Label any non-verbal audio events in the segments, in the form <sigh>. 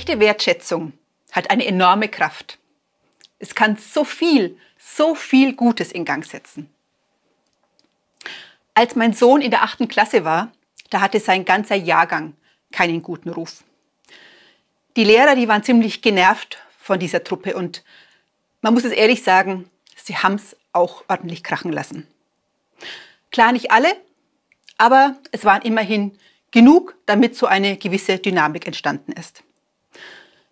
Echte Wertschätzung hat eine enorme Kraft. Es kann so viel, so viel Gutes in Gang setzen. Als mein Sohn in der achten Klasse war, da hatte sein ganzer Jahrgang keinen guten Ruf. Die Lehrer, die waren ziemlich genervt von dieser Truppe und man muss es ehrlich sagen, sie haben es auch ordentlich krachen lassen. Klar nicht alle, aber es waren immerhin genug, damit so eine gewisse Dynamik entstanden ist.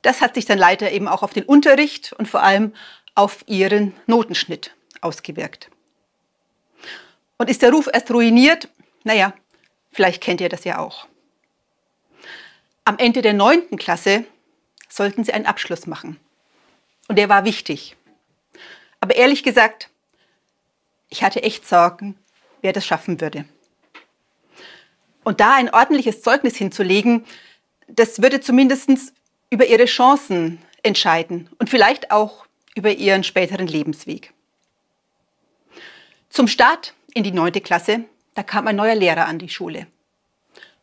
Das hat sich dann leider eben auch auf den Unterricht und vor allem auf ihren Notenschnitt ausgewirkt. Und ist der Ruf erst ruiniert? Naja, vielleicht kennt ihr das ja auch. Am Ende der neunten Klasse sollten sie einen Abschluss machen. Und der war wichtig. Aber ehrlich gesagt, ich hatte echt Sorgen, wer das schaffen würde. Und da ein ordentliches Zeugnis hinzulegen, das würde zumindest über ihre Chancen entscheiden und vielleicht auch über ihren späteren Lebensweg. Zum Start in die neunte Klasse, da kam ein neuer Lehrer an die Schule.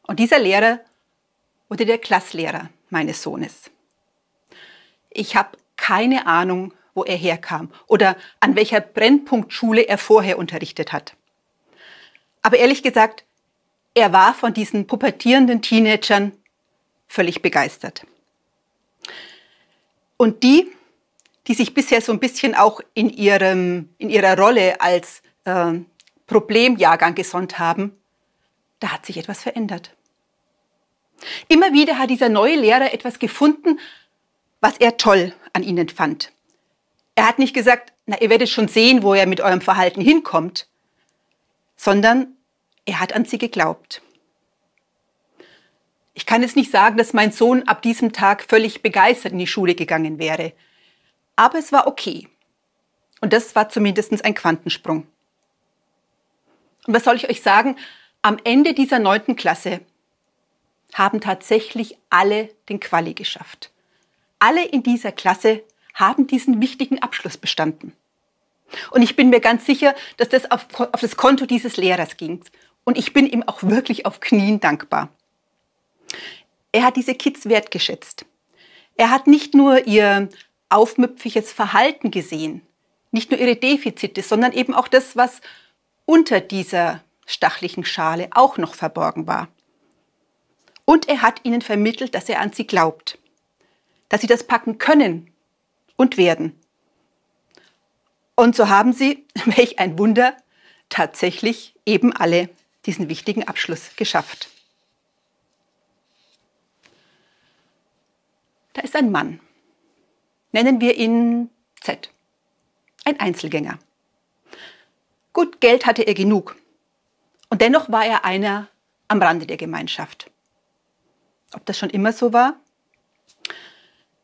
Und dieser Lehrer wurde der Klasslehrer meines Sohnes. Ich habe keine Ahnung, wo er herkam oder an welcher Brennpunktschule er vorher unterrichtet hat. Aber ehrlich gesagt, er war von diesen pubertierenden Teenagern völlig begeistert. Und die, die sich bisher so ein bisschen auch in, ihrem, in ihrer Rolle als äh, Problemjahrgang gesonnt haben, da hat sich etwas verändert. Immer wieder hat dieser neue Lehrer etwas gefunden, was er toll an ihnen fand. Er hat nicht gesagt, na, ihr werdet schon sehen, wo er mit eurem Verhalten hinkommt, sondern er hat an sie geglaubt. Ich kann jetzt nicht sagen, dass mein Sohn ab diesem Tag völlig begeistert in die Schule gegangen wäre. Aber es war okay. Und das war zumindest ein Quantensprung. Und was soll ich euch sagen? Am Ende dieser neunten Klasse haben tatsächlich alle den Quali geschafft. Alle in dieser Klasse haben diesen wichtigen Abschluss bestanden. Und ich bin mir ganz sicher, dass das auf, auf das Konto dieses Lehrers ging. Und ich bin ihm auch wirklich auf Knien dankbar. Er hat diese Kids wertgeschätzt. Er hat nicht nur ihr aufmüpfiges Verhalten gesehen, nicht nur ihre Defizite, sondern eben auch das, was unter dieser stachlichen Schale auch noch verborgen war. Und er hat ihnen vermittelt, dass er an sie glaubt, dass sie das packen können und werden. Und so haben sie, <laughs> welch ein Wunder, tatsächlich eben alle diesen wichtigen Abschluss geschafft. Da ist ein Mann. Nennen wir ihn Z. Ein Einzelgänger. Gut, Geld hatte er genug. Und dennoch war er einer am Rande der Gemeinschaft. Ob das schon immer so war?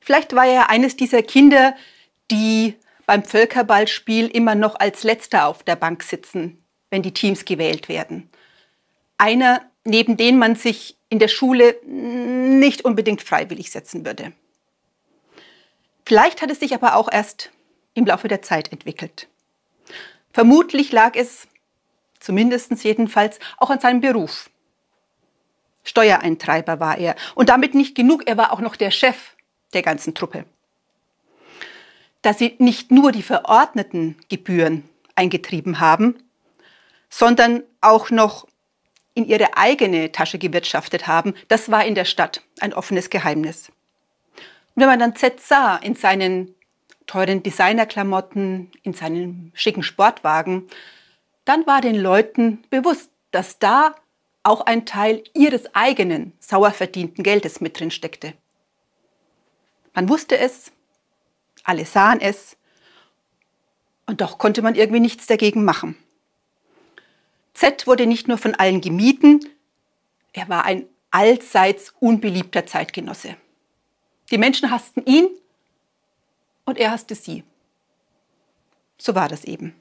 Vielleicht war er eines dieser Kinder, die beim Völkerballspiel immer noch als Letzter auf der Bank sitzen, wenn die Teams gewählt werden. Einer, neben den man sich in der Schule nicht unbedingt freiwillig setzen würde. Vielleicht hat es sich aber auch erst im Laufe der Zeit entwickelt. Vermutlich lag es, zumindest jedenfalls, auch an seinem Beruf. Steuereintreiber war er. Und damit nicht genug, er war auch noch der Chef der ganzen Truppe. Dass sie nicht nur die verordneten Gebühren eingetrieben haben, sondern auch noch in ihre eigene Tasche gewirtschaftet haben, das war in der Stadt ein offenes Geheimnis. Und wenn man dann Z sah in seinen teuren Designerklamotten, in seinem schicken Sportwagen, dann war den Leuten bewusst, dass da auch ein Teil ihres eigenen sauer verdienten Geldes mit drin steckte. Man wusste es, alle sahen es, und doch konnte man irgendwie nichts dagegen machen. Z wurde nicht nur von allen gemieden, er war ein allseits unbeliebter Zeitgenosse. Die Menschen hassten ihn und er hasste sie. So war das eben.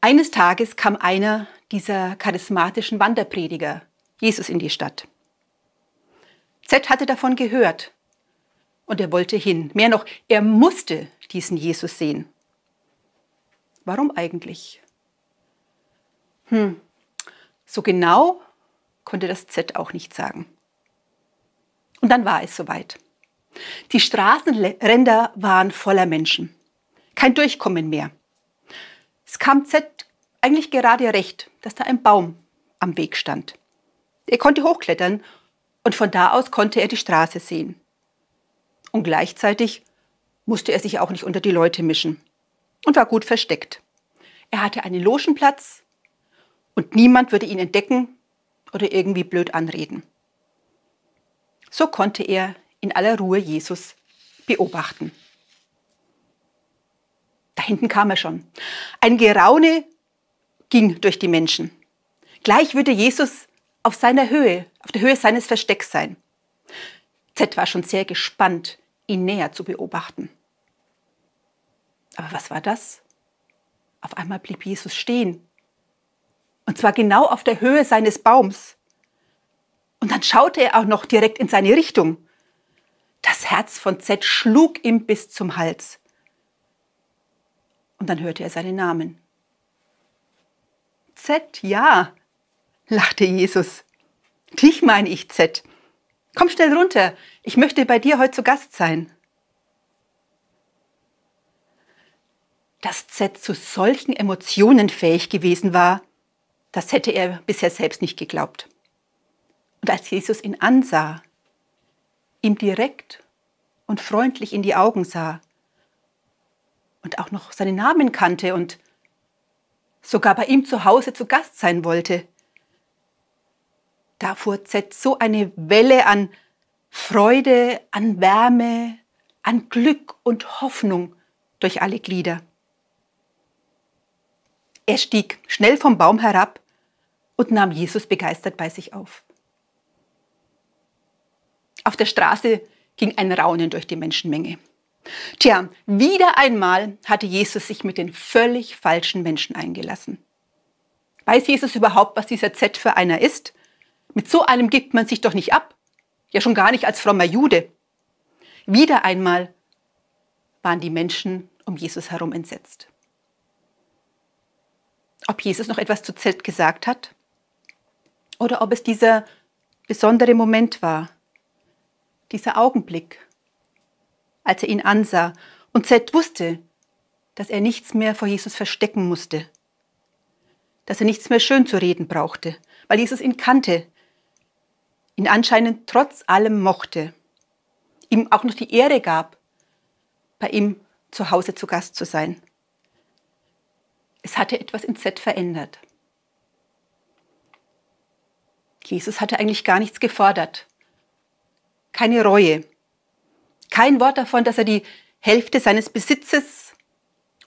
Eines Tages kam einer dieser charismatischen Wanderprediger, Jesus, in die Stadt. Z hatte davon gehört und er wollte hin. Mehr noch, er musste diesen Jesus sehen. Warum eigentlich? Hm, so genau konnte das Z auch nicht sagen. Und dann war es soweit. Die Straßenränder waren voller Menschen. Kein Durchkommen mehr. Es kam Z eigentlich gerade recht, dass da ein Baum am Weg stand. Er konnte hochklettern und von da aus konnte er die Straße sehen. Und gleichzeitig musste er sich auch nicht unter die Leute mischen und war gut versteckt. Er hatte einen Logenplatz und niemand würde ihn entdecken oder irgendwie blöd anreden. So konnte er in aller Ruhe Jesus beobachten. Da hinten kam er schon. Ein Geraune ging durch die Menschen. Gleich würde Jesus auf seiner Höhe, auf der Höhe seines Verstecks sein. Z war schon sehr gespannt, ihn näher zu beobachten. Aber was war das? Auf einmal blieb Jesus stehen. Und zwar genau auf der Höhe seines Baums. Und dann schaute er auch noch direkt in seine Richtung. Das Herz von Z schlug ihm bis zum Hals. Und dann hörte er seinen Namen. Z, ja, lachte Jesus. Dich meine ich, Z. Komm schnell runter, ich möchte bei dir heute zu Gast sein. Dass Z zu solchen Emotionen fähig gewesen war, das hätte er bisher selbst nicht geglaubt. Und als Jesus ihn ansah, ihm direkt und freundlich in die Augen sah und auch noch seinen Namen kannte und sogar bei ihm zu Hause zu Gast sein wollte, da fuhr Z so eine Welle an Freude, an Wärme, an Glück und Hoffnung durch alle Glieder. Er stieg schnell vom Baum herab und nahm Jesus begeistert bei sich auf. Auf der Straße ging ein Raunen durch die Menschenmenge. Tja, wieder einmal hatte Jesus sich mit den völlig falschen Menschen eingelassen. Weiß Jesus überhaupt, was dieser Z für einer ist? Mit so einem gibt man sich doch nicht ab. Ja, schon gar nicht als frommer Jude. Wieder einmal waren die Menschen um Jesus herum entsetzt. Ob Jesus noch etwas zu Z gesagt hat? Oder ob es dieser besondere Moment war, dieser Augenblick, als er ihn ansah und Z wusste, dass er nichts mehr vor Jesus verstecken musste, dass er nichts mehr schön zu reden brauchte, weil Jesus ihn kannte, ihn anscheinend trotz allem mochte, ihm auch noch die Ehre gab, bei ihm zu Hause zu Gast zu sein. Es hatte etwas in Z verändert. Jesus hatte eigentlich gar nichts gefordert keine Reue. Kein Wort davon, dass er die Hälfte seines Besitzes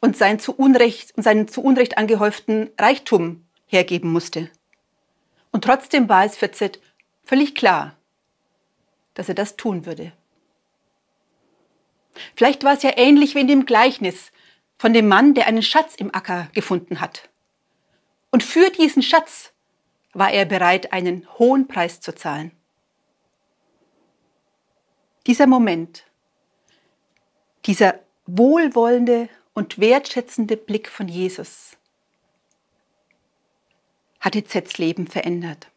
und seinen zu Unrecht, seinen zu Unrecht angehäuften Reichtum hergeben musste. Und trotzdem war es für Z völlig klar, dass er das tun würde. Vielleicht war es ja ähnlich wie in dem Gleichnis von dem Mann, der einen Schatz im Acker gefunden hat. Und für diesen Schatz war er bereit, einen hohen Preis zu zahlen. Dieser Moment, dieser wohlwollende und wertschätzende Blick von Jesus hat Zets Leben verändert.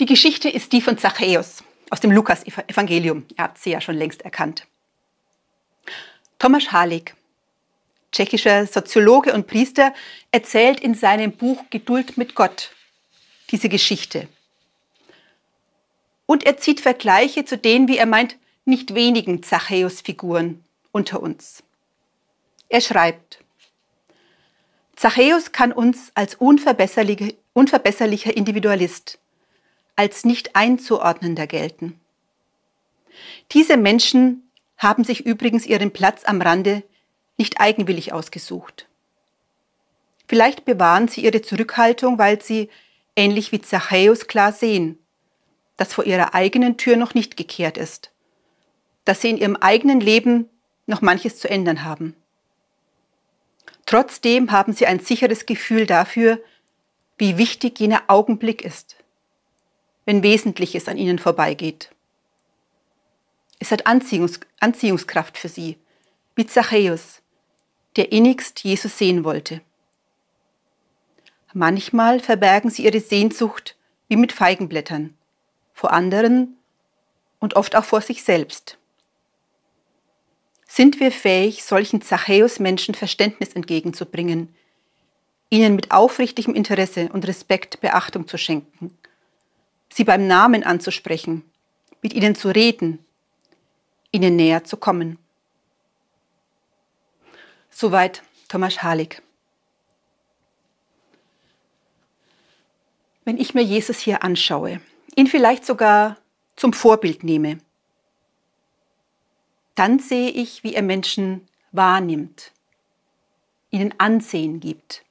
Die Geschichte ist die von Zachäus aus dem Lukas-Evangelium. Ihr habt sie ja schon längst erkannt. Thomas Halik, tschechischer Soziologe und Priester, erzählt in seinem Buch Geduld mit Gott diese Geschichte und er zieht Vergleiche zu den, wie er meint, nicht wenigen Zachäus-Figuren unter uns. Er schreibt, Zachäus kann uns als unverbesserlicher, unverbesserlicher Individualist, als nicht einzuordnender gelten. Diese Menschen haben sich übrigens ihren Platz am Rande nicht eigenwillig ausgesucht. Vielleicht bewahren sie ihre Zurückhaltung, weil sie, ähnlich wie Zachäus, klar sehen, das vor ihrer eigenen Tür noch nicht gekehrt ist, dass sie in ihrem eigenen Leben noch manches zu ändern haben. Trotzdem haben sie ein sicheres Gefühl dafür, wie wichtig jener Augenblick ist, wenn Wesentliches an ihnen vorbeigeht. Es hat Anziehungs Anziehungskraft für sie, wie Zachäus, der innigst Jesus sehen wollte. Manchmal verbergen sie ihre Sehnsucht wie mit Feigenblättern, vor anderen und oft auch vor sich selbst. Sind wir fähig, solchen Zachäus-Menschen Verständnis entgegenzubringen, ihnen mit aufrichtigem Interesse und Respekt Beachtung zu schenken, sie beim Namen anzusprechen, mit ihnen zu reden, ihnen näher zu kommen? Soweit Thomas Halik. Wenn ich mir Jesus hier anschaue, ihn vielleicht sogar zum Vorbild nehme, dann sehe ich, wie er Menschen wahrnimmt, ihnen Ansehen gibt.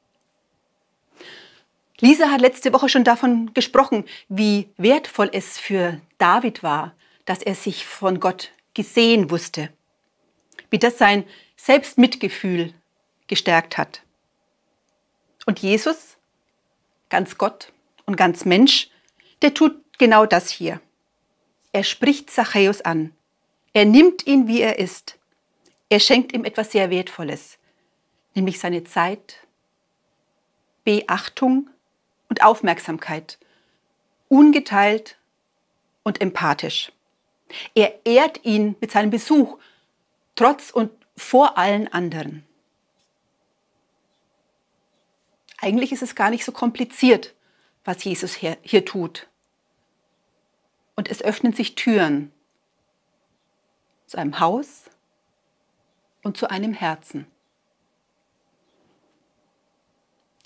Lisa hat letzte Woche schon davon gesprochen, wie wertvoll es für David war, dass er sich von Gott gesehen wusste, wie das sein Selbstmitgefühl gestärkt hat. Und Jesus, ganz Gott und ganz Mensch, der tut genau das hier. Er spricht Zachäus an. Er nimmt ihn, wie er ist. Er schenkt ihm etwas sehr Wertvolles, nämlich seine Zeit, Beachtung und Aufmerksamkeit, ungeteilt und empathisch. Er ehrt ihn mit seinem Besuch, trotz und vor allen anderen. Eigentlich ist es gar nicht so kompliziert, was Jesus hier, tut. Und es öffnen sich Türen zu einem Haus und zu einem Herzen.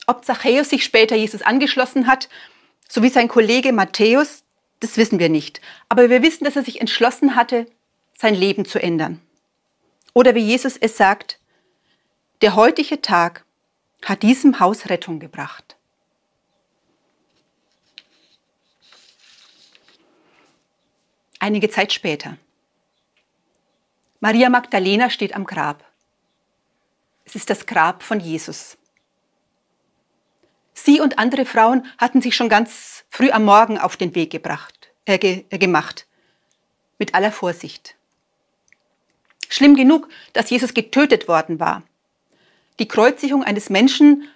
Ob Zachäus sich später Jesus angeschlossen hat, so wie sein Kollege Matthäus, das wissen wir nicht. Aber wir wissen, dass er sich entschlossen hatte, sein Leben zu ändern. Oder wie Jesus es sagt, der heutige Tag hat diesem Haus Rettung gebracht. Einige Zeit später. Maria Magdalena steht am Grab. Es ist das Grab von Jesus. Sie und andere Frauen hatten sich schon ganz früh am Morgen auf den Weg gebracht, äh, ge, äh, gemacht, mit aller Vorsicht. Schlimm genug, dass Jesus getötet worden war. Die Kreuzigung eines Menschen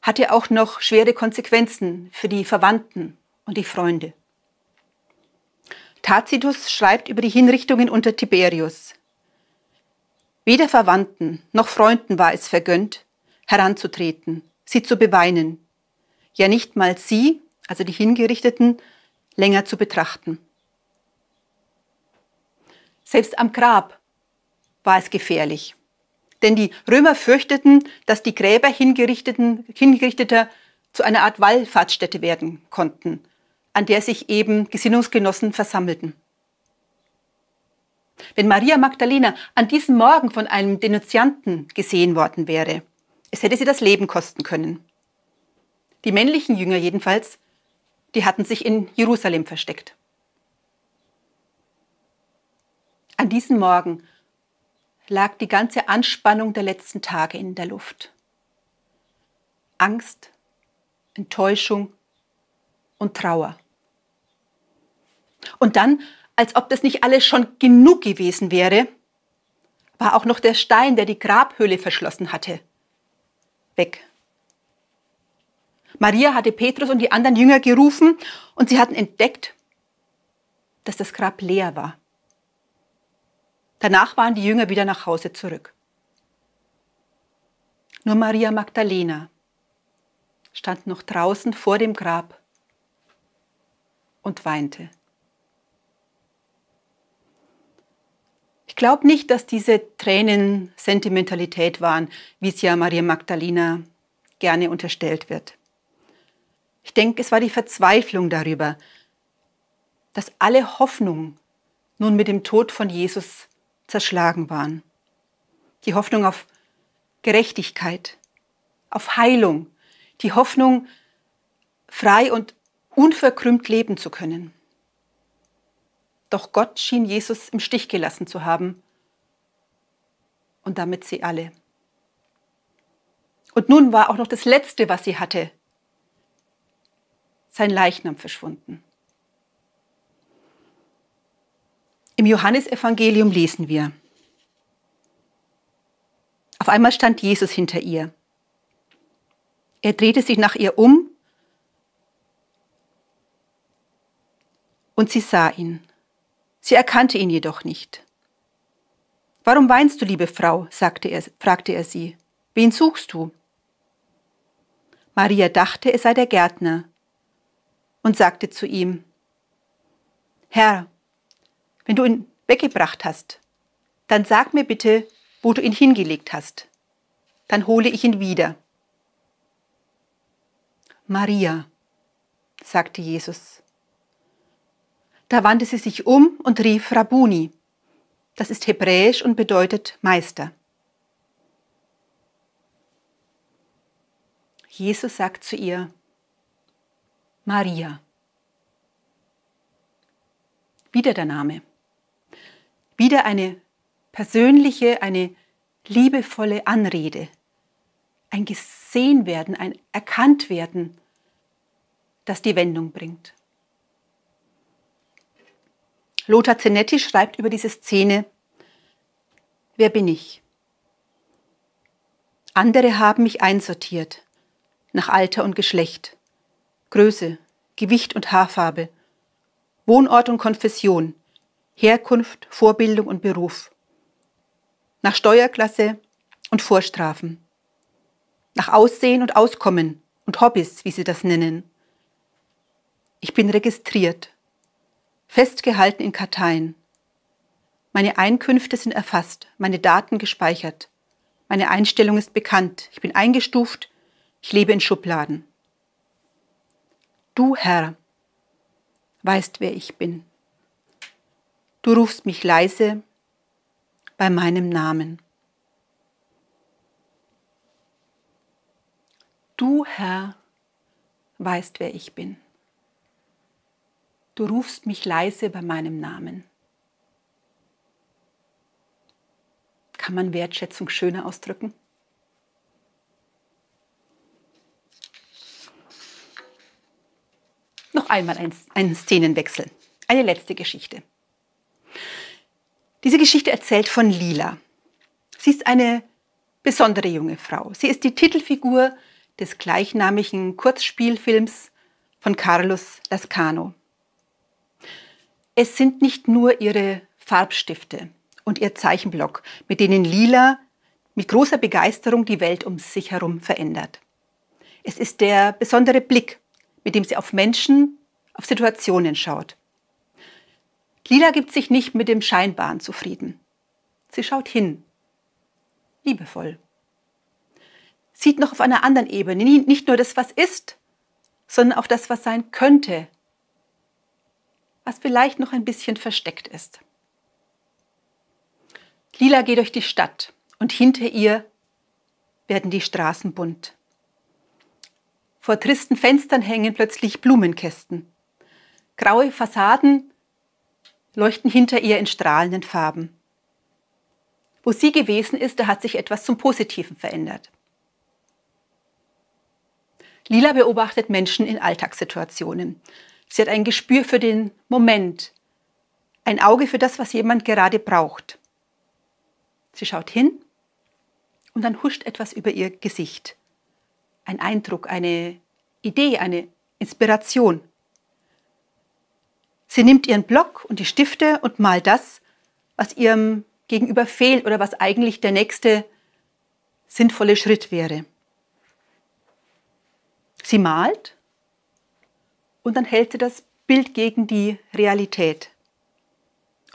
hatte auch noch schwere Konsequenzen für die Verwandten und die Freunde. Tacitus schreibt über die Hinrichtungen unter Tiberius. Weder Verwandten noch Freunden war es vergönnt, heranzutreten, sie zu beweinen, ja nicht mal sie, also die Hingerichteten, länger zu betrachten. Selbst am Grab war es gefährlich, denn die Römer fürchteten, dass die Gräber Hingerichteten, Hingerichteter zu einer Art Wallfahrtsstätte werden konnten, an der sich eben Gesinnungsgenossen versammelten. Wenn Maria Magdalena an diesem Morgen von einem Denunzianten gesehen worden wäre, es hätte sie das Leben kosten können. Die männlichen Jünger jedenfalls, die hatten sich in Jerusalem versteckt. An diesem Morgen lag die ganze Anspannung der letzten Tage in der Luft. Angst, Enttäuschung und Trauer. Und dann als ob das nicht alles schon genug gewesen wäre, war auch noch der Stein, der die Grabhöhle verschlossen hatte, weg. Maria hatte Petrus und die anderen Jünger gerufen und sie hatten entdeckt, dass das Grab leer war. Danach waren die Jünger wieder nach Hause zurück. Nur Maria Magdalena stand noch draußen vor dem Grab und weinte. glaube nicht, dass diese Tränen Sentimentalität waren, wie es ja Maria Magdalena gerne unterstellt wird. Ich denke, es war die Verzweiflung darüber, dass alle Hoffnungen nun mit dem Tod von Jesus zerschlagen waren. Die Hoffnung auf Gerechtigkeit, auf Heilung, die Hoffnung, frei und unverkrümmt leben zu können. Doch Gott schien Jesus im Stich gelassen zu haben und damit sie alle. Und nun war auch noch das Letzte, was sie hatte, sein Leichnam verschwunden. Im Johannesevangelium lesen wir, auf einmal stand Jesus hinter ihr. Er drehte sich nach ihr um Und sie sah ihn. Sie erkannte ihn jedoch nicht. Warum weinst du, liebe Frau? er, fragte er sie. Wen suchst du? Maria dachte, es sei der Gärtner und sagte zu ihm, Herr, wenn du ihn weggebracht hast, dann sag mir bitte, wo du ihn hingelegt hast. Dann hole ich ihn wieder. Maria, sagte Jesus. Da wandte sie sich um und rief Rabuni. Das ist hebräisch und bedeutet Meister. Jesus sagt zu ihr, Maria. Wieder der Name. Wieder eine persönliche, eine liebevolle Anrede. Ein Gesehenwerden, ein Erkanntwerden, das die Wendung bringt. Lothar Zenetti schreibt über diese Szene, Wer bin ich? Andere haben mich einsortiert, nach Alter und Geschlecht, Größe, Gewicht und Haarfarbe, Wohnort und Konfession, Herkunft, Vorbildung und Beruf, nach Steuerklasse und Vorstrafen, nach Aussehen und Auskommen und Hobbys, wie sie das nennen. Ich bin registriert, festgehalten in Karteien. Meine Einkünfte sind erfasst, meine Daten gespeichert. Meine Einstellung ist bekannt, ich bin eingestuft, ich lebe in Schubladen. Du, Herr, weißt, wer ich bin. Du rufst mich leise bei meinem Namen. Du, Herr, weißt, wer ich bin. Du rufst mich leise bei meinem Namen. Kann man Wertschätzung schöner ausdrücken? Noch einmal ein, ein Szenenwechsel. Eine letzte Geschichte. Diese Geschichte erzählt von Lila. Sie ist eine besondere junge Frau. Sie ist die Titelfigur des gleichnamigen Kurzspielfilms von Carlos Lascano. Es sind nicht nur ihre Farbstifte und ihr Zeichenblock, mit denen Lila mit großer Begeisterung die Welt um sich herum verändert. Es ist der besondere Blick, mit dem sie auf Menschen, auf Situationen schaut. Lila gibt sich nicht mit dem Scheinbaren zufrieden. Sie schaut hin, liebevoll. Sieht noch auf einer anderen Ebene nicht nur das, was ist, sondern auch das, was sein könnte, was vielleicht noch ein bisschen versteckt ist. Lila geht durch die Stadt und hinter ihr werden die Straßen bunt. Vor tristen Fenstern hängen plötzlich Blumenkästen. Graue Fassaden leuchten hinter ihr in strahlenden Farben. Wo sie gewesen ist, da hat sich etwas zum Positiven verändert. Lila beobachtet Menschen in Alltagssituationen. Sie hat ein Gespür für den Moment, ein Auge für das, was jemand gerade braucht. Sie schaut hin und dann huscht etwas über ihr Gesicht. Ein Eindruck, eine Idee, eine Inspiration. Sie nimmt ihren Block und die Stifte und malt das, was ihrem Gegenüber fehlt oder was eigentlich der nächste sinnvolle Schritt wäre. Sie malt und dann hält sie das Bild gegen die Realität.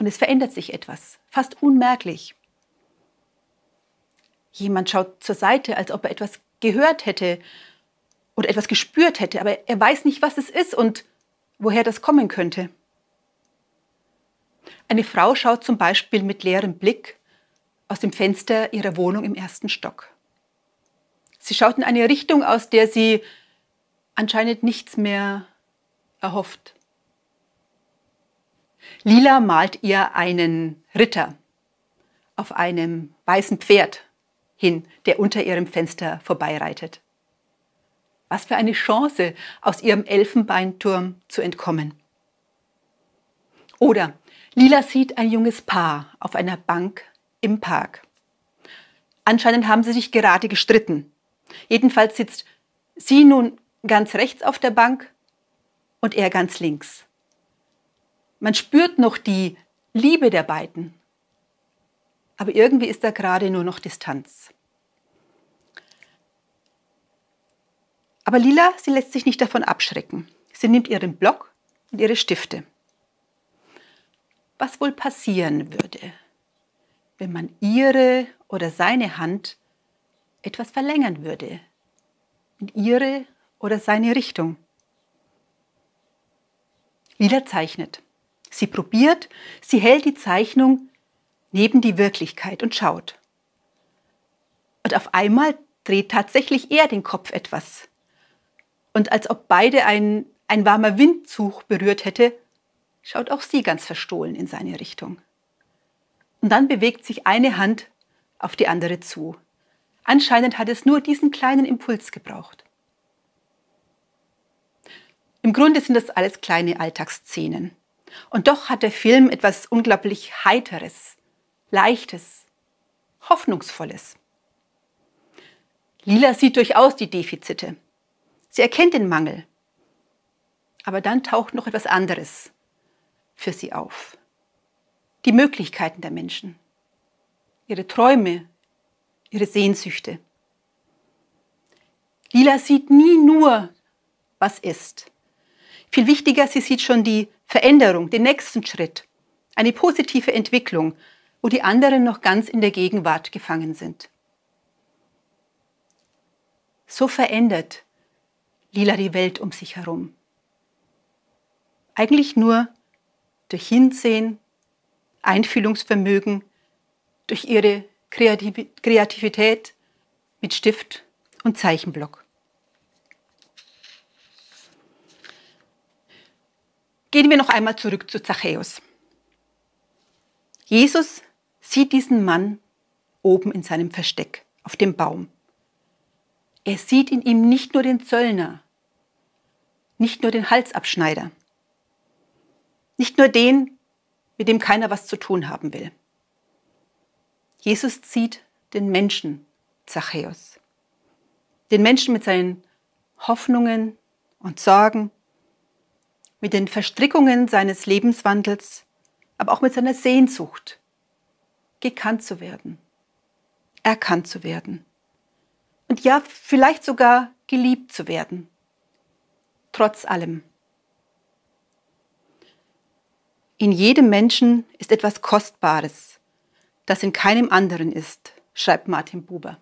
Und es verändert sich etwas, fast unmerklich. Jemand schaut zur Seite, als ob er etwas gehört hätte oder etwas gespürt hätte, aber er weiß nicht, was es ist und woher das kommen könnte. Eine Frau schaut zum Beispiel mit leerem Blick aus dem Fenster ihrer Wohnung im ersten Stock. Sie schaut in eine Richtung, aus der sie anscheinend nichts mehr erhofft. Lila malt ihr einen Ritter auf einem weißen Pferd hin, der unter ihrem Fenster vorbeireitet. Was für eine Chance, aus ihrem Elfenbeinturm zu entkommen. Oder Lila sieht ein junges Paar auf einer Bank im Park. Anscheinend haben sie sich gerade gestritten. Jedenfalls sitzt sie nun ganz rechts auf der Bank und er ganz links. Man spürt noch die Liebe der beiden. Aber irgendwie ist da gerade nur noch Distanz. Aber Lila, sie lässt sich nicht davon abschrecken. Sie nimmt ihren Block und ihre Stifte. Was wohl passieren würde, wenn man ihre oder seine Hand etwas verlängern würde? In ihre oder seine Richtung? Lila zeichnet. Sie probiert, sie hält die Zeichnung neben die Wirklichkeit und schaut. Und auf einmal dreht tatsächlich er den Kopf etwas. Und als ob beide ein, ein warmer Windzug berührt hätte, schaut auch sie ganz verstohlen in seine Richtung. Und dann bewegt sich eine Hand auf die andere zu. Anscheinend hat es nur diesen kleinen Impuls gebraucht. Im Grunde sind das alles kleine Alltagsszenen. Und doch hat der Film etwas unglaublich Heiteres, Leichtes, Hoffnungsvolles. Lila sieht durchaus die Defizite. Sie erkennt den Mangel. Aber dann taucht noch etwas anderes für sie auf. Die Möglichkeiten der Menschen, ihre Träume, ihre Sehnsüchte. Lila sieht nie nur, was ist. Viel wichtiger, sie sieht schon die Veränderung, den nächsten Schritt, eine positive Entwicklung, wo die anderen noch ganz in der Gegenwart gefangen sind. So verändert Lila die Welt um sich herum. Eigentlich nur durch Hinsehen, Einfühlungsvermögen, durch ihre Kreativität mit Stift und Zeichenblock. Gehen wir noch einmal zurück zu Zachäus. Jesus sieht diesen Mann oben in seinem Versteck auf dem Baum. Er sieht in ihm nicht nur den Zöllner, nicht nur den Halsabschneider, nicht nur den, mit dem keiner was zu tun haben will. Jesus zieht den Menschen Zachäus, den Menschen mit seinen Hoffnungen und Sorgen, mit den Verstrickungen seines Lebenswandels, aber auch mit seiner Sehnsucht, gekannt zu werden, erkannt zu werden und ja, vielleicht sogar geliebt zu werden trotz allem. In jedem Menschen ist etwas Kostbares, das in keinem anderen ist, schreibt Martin Buber.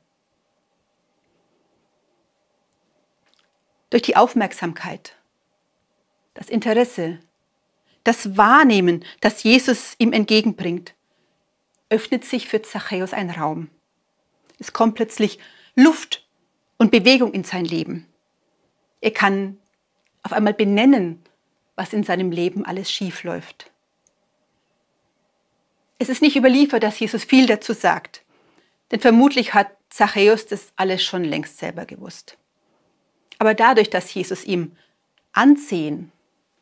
Durch die Aufmerksamkeit, das Interesse, das Wahrnehmen, das Jesus ihm entgegenbringt, öffnet sich für Zachäus ein Raum. Es kommt plötzlich Luft und Bewegung in sein Leben. Er kann auf einmal benennen, was in seinem Leben alles schief läuft. Es ist nicht überliefert, dass Jesus viel dazu sagt, denn vermutlich hat Zachäus das alles schon längst selber gewusst. Aber dadurch, dass Jesus ihm Ansehen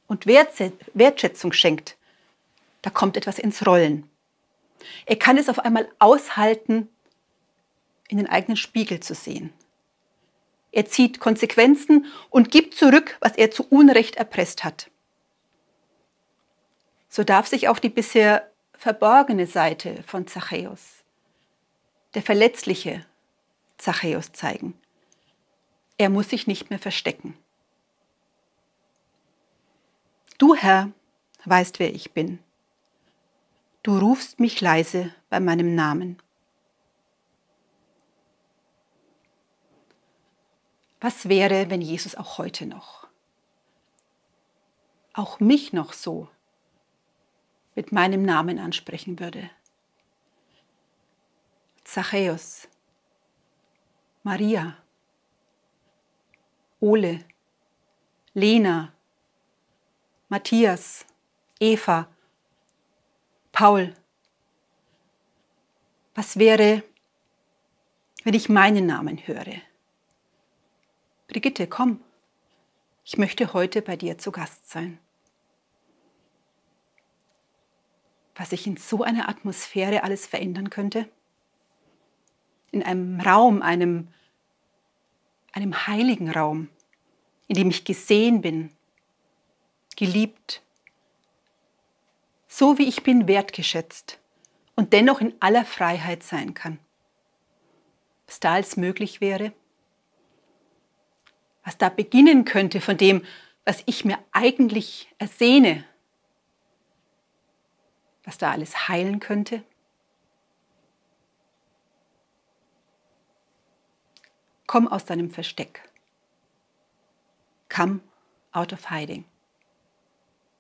und Wertschätzung schenkt, da kommt etwas ins Rollen. Er kann es auf einmal aushalten, in den eigenen Spiegel zu sehen. Er zieht Konsequenzen und gibt zurück, was er zu Unrecht erpresst hat. So darf sich auch die bisher verborgene Seite von Zachäus, der verletzliche Zachäus zeigen. Er muss sich nicht mehr verstecken. Du, Herr, weißt, wer ich bin. Du rufst mich leise bei meinem Namen. Was wäre, wenn Jesus auch heute noch, auch mich noch so mit meinem Namen ansprechen würde? Zachäus, Maria, Ole, Lena, Matthias, Eva, Paul. Was wäre, wenn ich meinen Namen höre? Brigitte, komm, ich möchte heute bei dir zu Gast sein. Was sich in so einer Atmosphäre alles verändern könnte? In einem Raum, einem, einem heiligen Raum, in dem ich gesehen bin, geliebt, so wie ich bin, wertgeschätzt und dennoch in aller Freiheit sein kann. Was da alles möglich wäre, was da beginnen könnte von dem, was ich mir eigentlich ersehne, was da alles heilen könnte. Komm aus deinem Versteck. Come out of hiding.